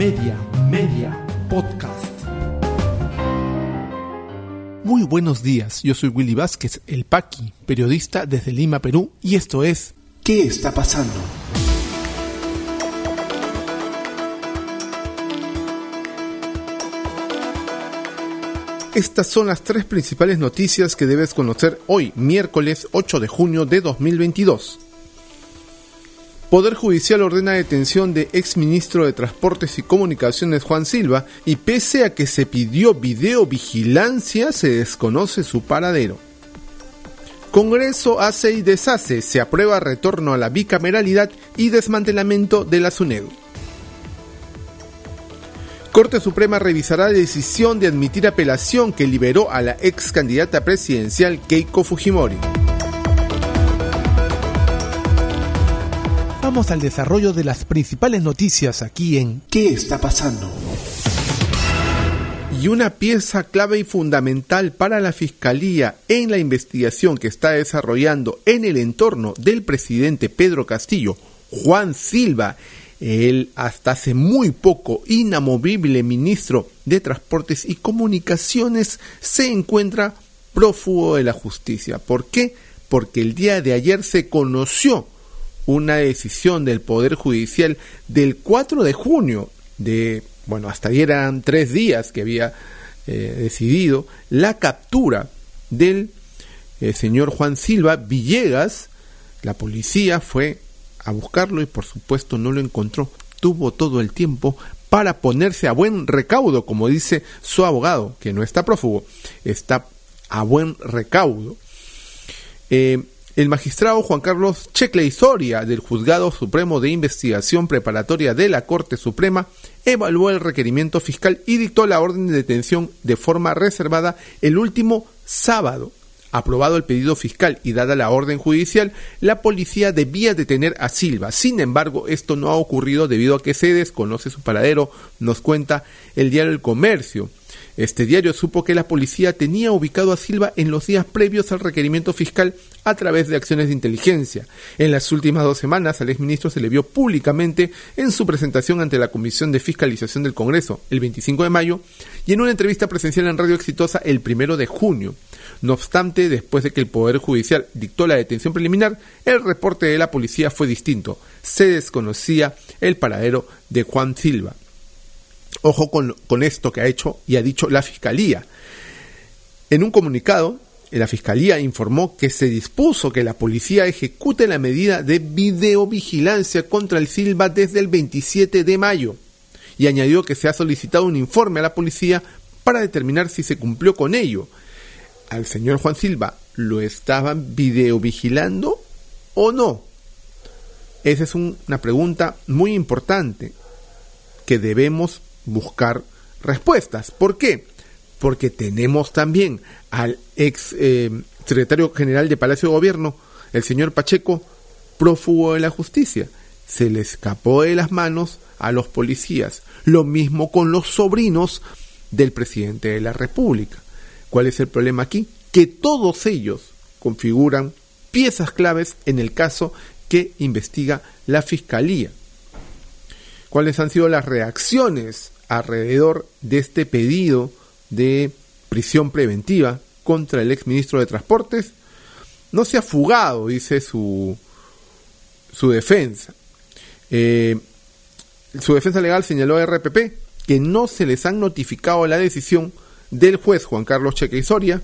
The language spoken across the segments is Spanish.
Media, Media, Podcast. Muy buenos días, yo soy Willy Vázquez, el Paqui, periodista desde Lima, Perú, y esto es ¿Qué está pasando? Estas son las tres principales noticias que debes conocer hoy, miércoles 8 de junio de 2022. Poder Judicial ordena detención de exministro de Transportes y Comunicaciones Juan Silva y pese a que se pidió videovigilancia se desconoce su paradero. Congreso hace y deshace, se aprueba retorno a la bicameralidad y desmantelamiento de la SUNEDU. Corte Suprema revisará la decisión de admitir apelación que liberó a la ex candidata presidencial Keiko Fujimori. Vamos al desarrollo de las principales noticias aquí en ¿Qué está pasando? Y una pieza clave y fundamental para la Fiscalía en la investigación que está desarrollando en el entorno del presidente Pedro Castillo, Juan Silva, el hasta hace muy poco inamovible ministro de Transportes y Comunicaciones, se encuentra prófugo de la justicia. ¿Por qué? Porque el día de ayer se conoció una decisión del Poder Judicial del 4 de junio de, bueno, hasta ayer eran tres días que había eh, decidido la captura del eh, señor Juan Silva Villegas. La policía fue a buscarlo y por supuesto no lo encontró. Tuvo todo el tiempo para ponerse a buen recaudo, como dice su abogado, que no está prófugo, está a buen recaudo. Eh, el magistrado Juan Carlos Checle Soria del Juzgado Supremo de Investigación Preparatoria de la Corte Suprema evaluó el requerimiento fiscal y dictó la orden de detención de forma reservada el último sábado. Aprobado el pedido fiscal y dada la orden judicial, la policía debía detener a Silva. Sin embargo, esto no ha ocurrido debido a que se desconoce su paradero, nos cuenta el diario El Comercio. Este diario supo que la policía tenía ubicado a Silva en los días previos al requerimiento fiscal a través de acciones de inteligencia. En las últimas dos semanas al exministro se le vio públicamente en su presentación ante la Comisión de Fiscalización del Congreso el 25 de mayo y en una entrevista presencial en Radio Exitosa el 1 de junio. No obstante, después de que el Poder Judicial dictó la detención preliminar, el reporte de la policía fue distinto. Se desconocía el paradero de Juan Silva. Ojo con, esto que ha hecho y ha dicho la Fiscalía. En un comunicado, la Fiscalía informó que se dispuso que la policía ejecute la medida de videovigilancia contra el Silva desde el 27 de mayo y añadió que se ha solicitado un informe a la policía para determinar si se cumplió con ello. Al señor Juan Silva, ¿lo estaban videovigilando o no? Esa es una pregunta muy importante que debemos buscar respuestas. ¿Por qué? Porque tenemos también al ex eh, secretario general de Palacio de Gobierno, el señor Pacheco, prófugo de la justicia. Se le escapó de las manos a los policías. Lo mismo con los sobrinos del presidente de la República. ¿Cuál es el problema aquí? Que todos ellos configuran piezas claves en el caso que investiga la Fiscalía cuáles han sido las reacciones alrededor de este pedido de prisión preventiva contra el exministro de Transportes. No se ha fugado, dice su, su defensa. Eh, su defensa legal señaló a RPP que no se les han notificado la decisión del juez Juan Carlos Cheque Soria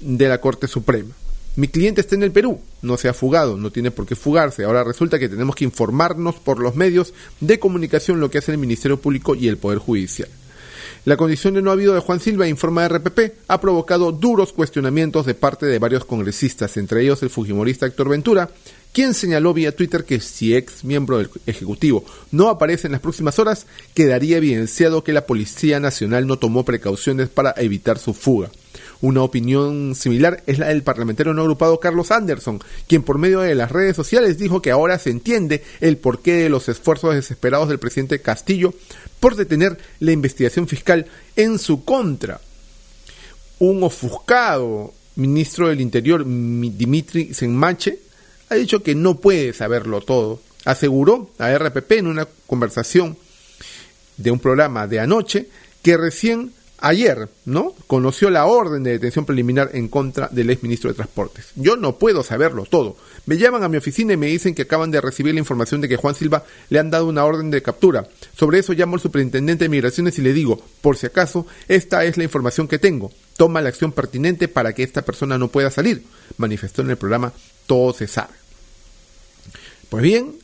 de la Corte Suprema. Mi cliente está en el Perú, no se ha fugado, no tiene por qué fugarse. Ahora resulta que tenemos que informarnos por los medios de comunicación lo que hace el Ministerio Público y el Poder Judicial. La condición de no habido de Juan Silva, informa RPP, ha provocado duros cuestionamientos de parte de varios congresistas, entre ellos el fujimorista Héctor Ventura, quien señaló vía Twitter que si ex miembro del Ejecutivo no aparece en las próximas horas, quedaría evidenciado que la Policía Nacional no tomó precauciones para evitar su fuga. Una opinión similar es la del parlamentario no agrupado Carlos Anderson, quien por medio de las redes sociales dijo que ahora se entiende el porqué de los esfuerzos desesperados del presidente Castillo por detener la investigación fiscal en su contra. Un ofuscado ministro del Interior, Dimitri Senmache, ha dicho que no puede saberlo todo. Aseguró a RPP en una conversación de un programa de anoche que recién ayer, ¿no? Conoció la orden de detención preliminar en contra del exministro de Transportes. Yo no puedo saberlo todo. Me llaman a mi oficina y me dicen que acaban de recibir la información de que Juan Silva le han dado una orden de captura. Sobre eso llamo al superintendente de migraciones y le digo, por si acaso, esta es la información que tengo. Toma la acción pertinente para que esta persona no pueda salir. Manifestó en el programa Todo se sabe. Pues bien,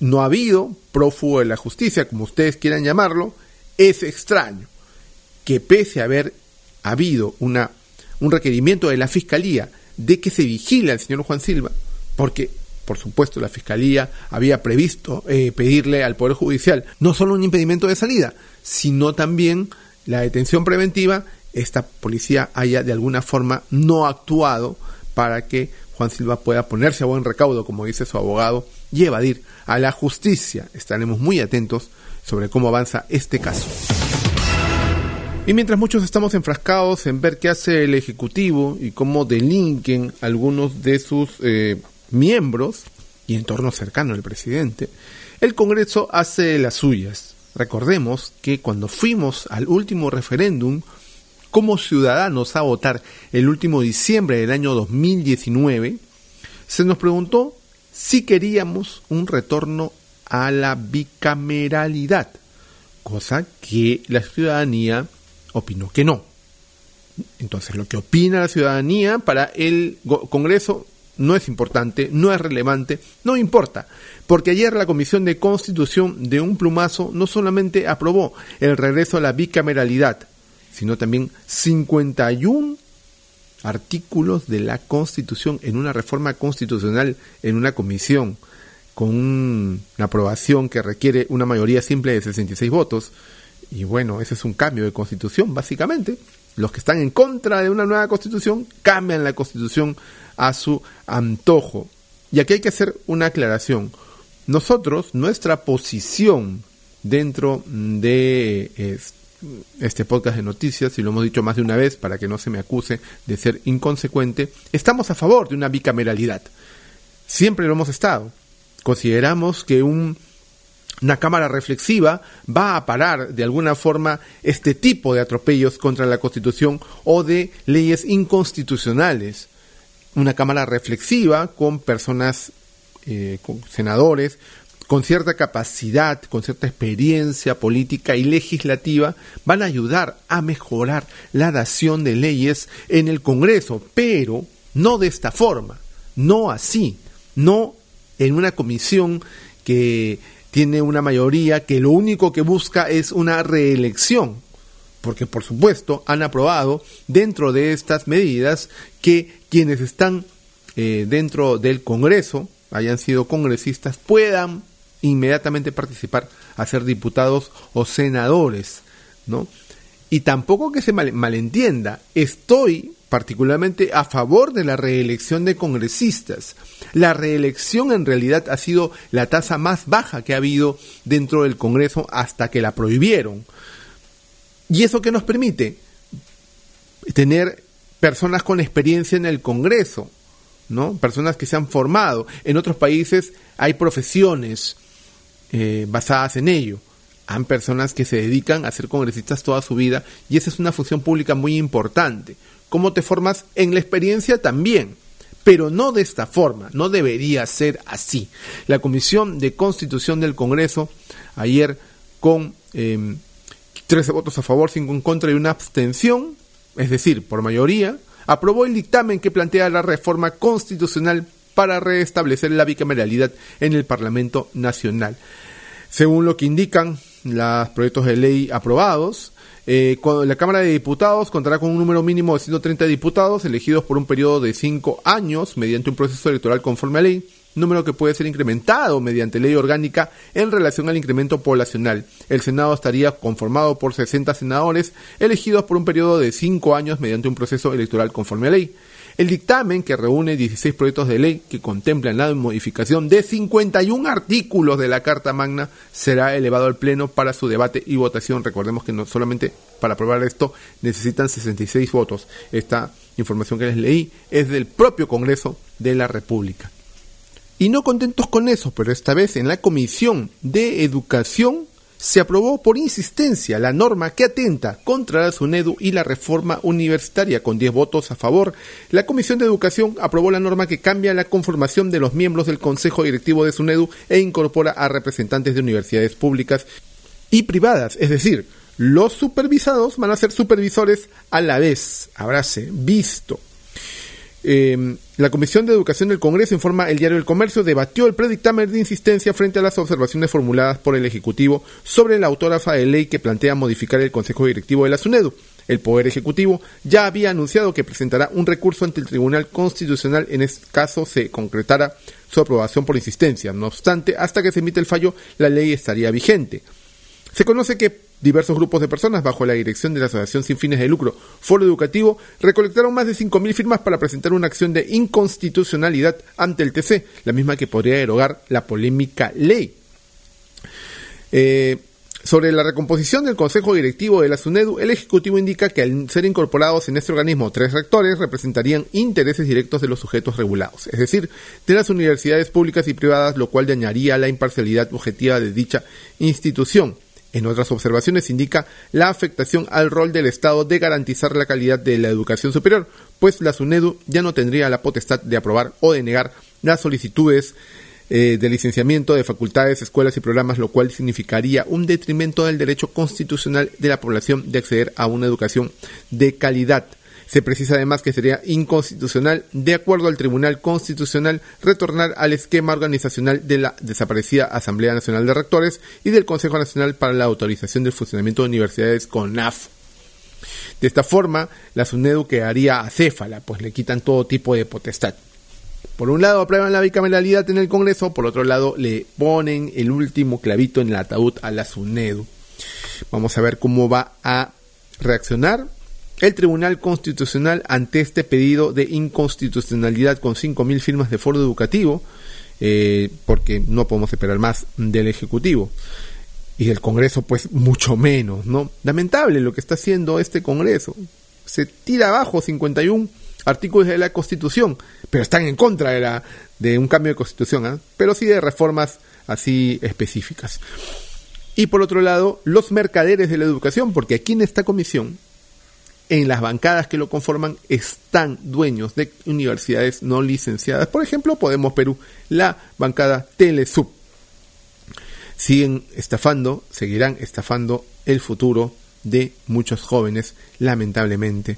no ha habido prófugo de la justicia, como ustedes quieran llamarlo. Es extraño que pese a haber habido una, un requerimiento de la Fiscalía de que se vigile al señor Juan Silva, porque por supuesto la Fiscalía había previsto eh, pedirle al Poder Judicial no solo un impedimento de salida, sino también la detención preventiva, esta policía haya de alguna forma no actuado para que Juan Silva pueda ponerse a buen recaudo, como dice su abogado, y evadir a la justicia. Estaremos muy atentos sobre cómo avanza este caso. Y mientras muchos estamos enfrascados en ver qué hace el Ejecutivo y cómo delinquen algunos de sus eh, miembros y entorno cercano al presidente, el Congreso hace las suyas. Recordemos que cuando fuimos al último referéndum, como ciudadanos a votar el último diciembre del año 2019, se nos preguntó si queríamos un retorno a la bicameralidad, cosa que la ciudadanía opinó que no. Entonces, lo que opina la ciudadanía para el Congreso no es importante, no es relevante, no importa, porque ayer la Comisión de Constitución de un plumazo no solamente aprobó el regreso a la bicameralidad, sino también 51 artículos de la Constitución en una reforma constitucional en una comisión con una aprobación que requiere una mayoría simple de 66 votos y bueno, ese es un cambio de constitución, básicamente. Los que están en contra de una nueva constitución cambian la constitución a su antojo. Y aquí hay que hacer una aclaración. Nosotros, nuestra posición dentro de este podcast de noticias, y lo hemos dicho más de una vez para que no se me acuse de ser inconsecuente, estamos a favor de una bicameralidad. Siempre lo hemos estado. Consideramos que un una cámara reflexiva va a parar de alguna forma este tipo de atropellos contra la Constitución o de leyes inconstitucionales. Una cámara reflexiva con personas, eh, con senadores, con cierta capacidad, con cierta experiencia política y legislativa, van a ayudar a mejorar la dación de leyes en el Congreso, pero no de esta forma, no así, no en una comisión que tiene una mayoría que lo único que busca es una reelección, porque por supuesto han aprobado dentro de estas medidas que quienes están eh, dentro del Congreso, hayan sido congresistas, puedan inmediatamente participar a ser diputados o senadores, ¿no? Y tampoco que se malentienda, estoy particularmente a favor de la reelección de congresistas. La reelección en realidad ha sido la tasa más baja que ha habido dentro del Congreso hasta que la prohibieron. ¿Y eso qué nos permite? Tener personas con experiencia en el Congreso, ¿no? Personas que se han formado. En otros países hay profesiones eh, basadas en ello. Han personas que se dedican a ser congresistas toda su vida y esa es una función pública muy importante cómo te formas en la experiencia también. Pero no de esta forma, no debería ser así. La Comisión de Constitución del Congreso, ayer con 13 em, votos a favor, 5 en contra y una abstención, es decir, por mayoría, aprobó el dictamen que plantea la reforma constitucional para restablecer la bicameralidad en el Parlamento Nacional. Según lo que indican los proyectos de ley aprobados, eh, la Cámara de Diputados contará con un número mínimo de 130 diputados elegidos por un periodo de cinco años mediante un proceso electoral conforme a ley, número que puede ser incrementado mediante ley orgánica en relación al incremento poblacional. El Senado estaría conformado por 60 senadores elegidos por un periodo de cinco años mediante un proceso electoral conforme a ley. El dictamen, que reúne 16 proyectos de ley que contemplan la modificación de 51 artículos de la Carta Magna, será elevado al Pleno para su debate y votación. Recordemos que no solamente para aprobar esto necesitan 66 votos. Esta información que les leí es del propio Congreso de la República. Y no contentos con eso, pero esta vez en la Comisión de Educación se aprobó por insistencia la norma que atenta contra la SUNEDU y la reforma universitaria. Con 10 votos a favor, la Comisión de Educación aprobó la norma que cambia la conformación de los miembros del Consejo Directivo de SUNEDU e incorpora a representantes de universidades públicas y privadas, es decir, los supervisados van a ser supervisores a la vez. Habráse visto. Eh, la Comisión de Educación del Congreso, informa el diario El Comercio, debatió el predictamen de insistencia frente a las observaciones formuladas por el Ejecutivo sobre la autógrafa de ley que plantea modificar el Consejo Directivo de la SUNEDU. El Poder Ejecutivo ya había anunciado que presentará un recurso ante el Tribunal Constitucional en este caso se concretara su aprobación por insistencia. No obstante, hasta que se emite el fallo, la ley estaría vigente. Se conoce que diversos grupos de personas bajo la dirección de la Asociación Sin Fines de Lucro Foro Educativo recolectaron más de 5.000 firmas para presentar una acción de inconstitucionalidad ante el TC, la misma que podría derogar la polémica ley. Eh, sobre la recomposición del Consejo Directivo de la SUNEDU, el Ejecutivo indica que al ser incorporados en este organismo tres rectores representarían intereses directos de los sujetos regulados, es decir, de las universidades públicas y privadas, lo cual dañaría la imparcialidad objetiva de dicha institución. En otras observaciones indica la afectación al rol del Estado de garantizar la calidad de la educación superior, pues la SUNEDU ya no tendría la potestad de aprobar o de negar las solicitudes eh, de licenciamiento de facultades, escuelas y programas, lo cual significaría un detrimento del derecho constitucional de la población de acceder a una educación de calidad. Se precisa además que sería inconstitucional, de acuerdo al Tribunal Constitucional, retornar al esquema organizacional de la desaparecida Asamblea Nacional de Rectores y del Consejo Nacional para la Autorización del Funcionamiento de Universidades CONAF. De esta forma, la SUNEDU quedaría acéfala, pues le quitan todo tipo de potestad. Por un lado aprueban la bicameralidad en el Congreso, por otro lado le ponen el último clavito en el ataúd a la SUNEDU. Vamos a ver cómo va a reaccionar el Tribunal Constitucional ante este pedido de inconstitucionalidad con 5.000 firmas de foro educativo, eh, porque no podemos esperar más del Ejecutivo y del Congreso, pues mucho menos, ¿no? Lamentable lo que está haciendo este Congreso. Se tira abajo 51 artículos de la Constitución, pero están en contra de, la, de un cambio de Constitución, ¿ah? pero sí de reformas así específicas. Y por otro lado, los mercaderes de la educación, porque aquí en esta comisión en las bancadas que lo conforman están dueños de universidades no licenciadas. Por ejemplo, Podemos Perú, la bancada Telesub. Siguen estafando, seguirán estafando el futuro de muchos jóvenes, lamentablemente.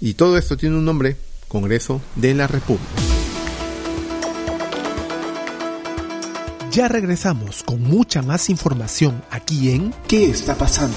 Y todo esto tiene un nombre, Congreso de la República. Ya regresamos con mucha más información aquí en ¿Qué está pasando?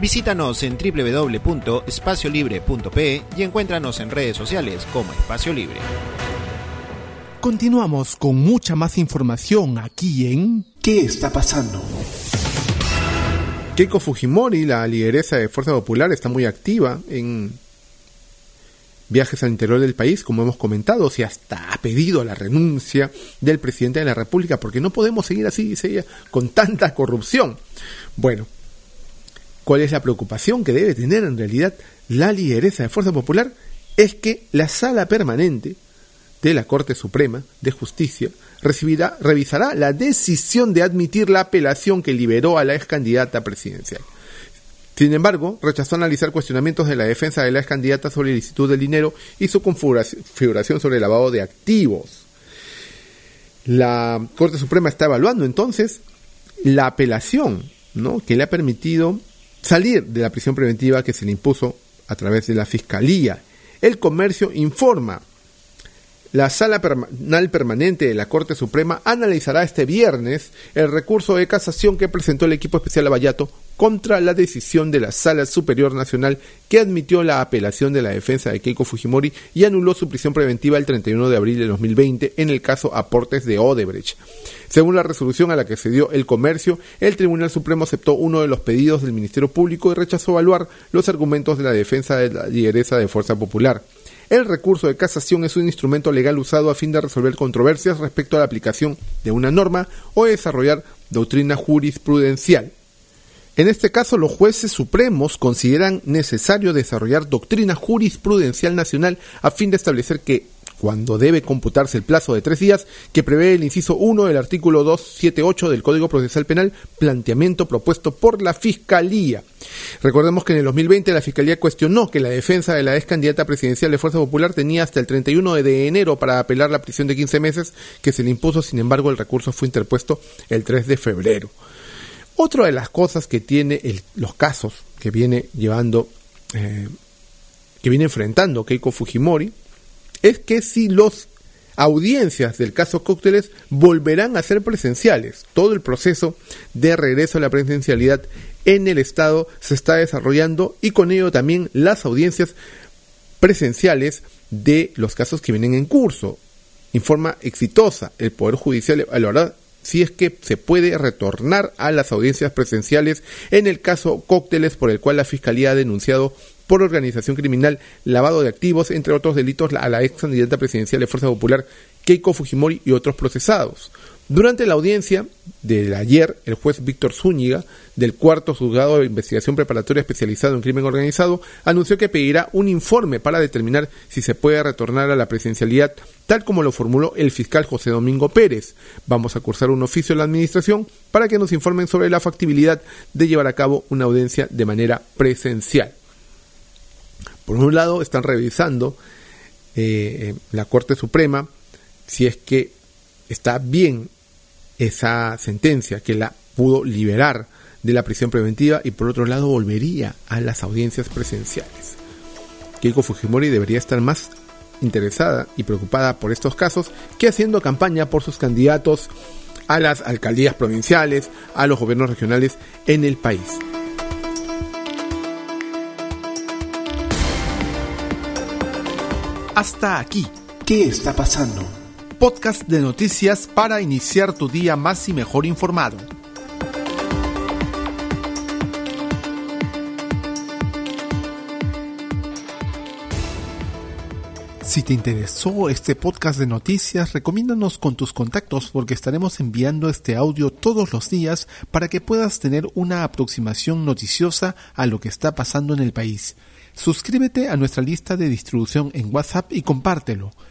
Visítanos en www.espaciolibre.pe y encuéntranos en redes sociales como Espacio Libre. Continuamos con mucha más información aquí en ¿Qué está pasando? Keiko Fujimori, la lideresa de Fuerza Popular, está muy activa en viajes al interior del país, como hemos comentado, si hasta ha pedido la renuncia del presidente de la República, porque no podemos seguir así, dice ella, con tanta corrupción. Bueno, cuál es la preocupación que debe tener en realidad la lideresa de Fuerza Popular, es que la sala permanente de la Corte Suprema de Justicia recibirá, revisará la decisión de admitir la apelación que liberó a la ex candidata presidencial. Sin embargo, rechazó analizar cuestionamientos de la defensa de la ex candidata sobre el Instituto del Dinero y su configuración sobre el lavado de activos. La Corte Suprema está evaluando entonces la apelación ¿no? que le ha permitido salir de la prisión preventiva que se le impuso a través de la Fiscalía. El comercio informa. La Sala Penal Permanente de la Corte Suprema analizará este viernes el recurso de casación que presentó el equipo especial Abayato contra la decisión de la Sala Superior Nacional que admitió la apelación de la defensa de Keiko Fujimori y anuló su prisión preventiva el 31 de abril de 2020 en el caso Aportes de Odebrecht. Según la resolución a la que se dio el comercio, el Tribunal Supremo aceptó uno de los pedidos del Ministerio Público y rechazó evaluar los argumentos de la defensa de la lideresa de Fuerza Popular. El recurso de casación es un instrumento legal usado a fin de resolver controversias respecto a la aplicación de una norma o desarrollar doctrina jurisprudencial. En este caso, los jueces supremos consideran necesario desarrollar doctrina jurisprudencial nacional a fin de establecer que cuando debe computarse el plazo de tres días que prevé el inciso 1 del artículo 278 del Código Procesal Penal, planteamiento propuesto por la Fiscalía. Recordemos que en el 2020 la Fiscalía cuestionó que la defensa de la ex candidata presidencial de Fuerza Popular tenía hasta el 31 de enero para apelar la prisión de 15 meses que se le impuso, sin embargo el recurso fue interpuesto el 3 de febrero. Otra de las cosas que tiene los casos que viene llevando, eh, que viene enfrentando Keiko Fujimori, es que si los audiencias del caso Cócteles volverán a ser presenciales. Todo el proceso de regreso a la presencialidad en el Estado se está desarrollando y con ello también las audiencias presenciales de los casos que vienen en curso. En forma exitosa, el Poder Judicial evaluará si es que se puede retornar a las audiencias presenciales en el caso Cócteles por el cual la Fiscalía ha denunciado por organización criminal, lavado de activos, entre otros delitos, a la ex candidata presidencial de Fuerza Popular, Keiko Fujimori y otros procesados. Durante la audiencia de ayer, el juez Víctor Zúñiga, del cuarto juzgado de investigación preparatoria especializado en crimen organizado, anunció que pedirá un informe para determinar si se puede retornar a la presidencialidad, tal como lo formuló el fiscal José Domingo Pérez. Vamos a cursar un oficio a la administración para que nos informen sobre la factibilidad de llevar a cabo una audiencia de manera presencial. Por un lado, están revisando eh, la Corte Suprema si es que está bien esa sentencia que la pudo liberar de la prisión preventiva y por otro lado volvería a las audiencias presenciales. Keiko Fujimori debería estar más interesada y preocupada por estos casos que haciendo campaña por sus candidatos a las alcaldías provinciales, a los gobiernos regionales en el país. Hasta aquí. ¿Qué está pasando? Podcast de noticias para iniciar tu día más y mejor informado. Si te interesó este podcast de noticias, recomiéndanos con tus contactos porque estaremos enviando este audio todos los días para que puedas tener una aproximación noticiosa a lo que está pasando en el país. Suscríbete a nuestra lista de distribución en WhatsApp y compártelo.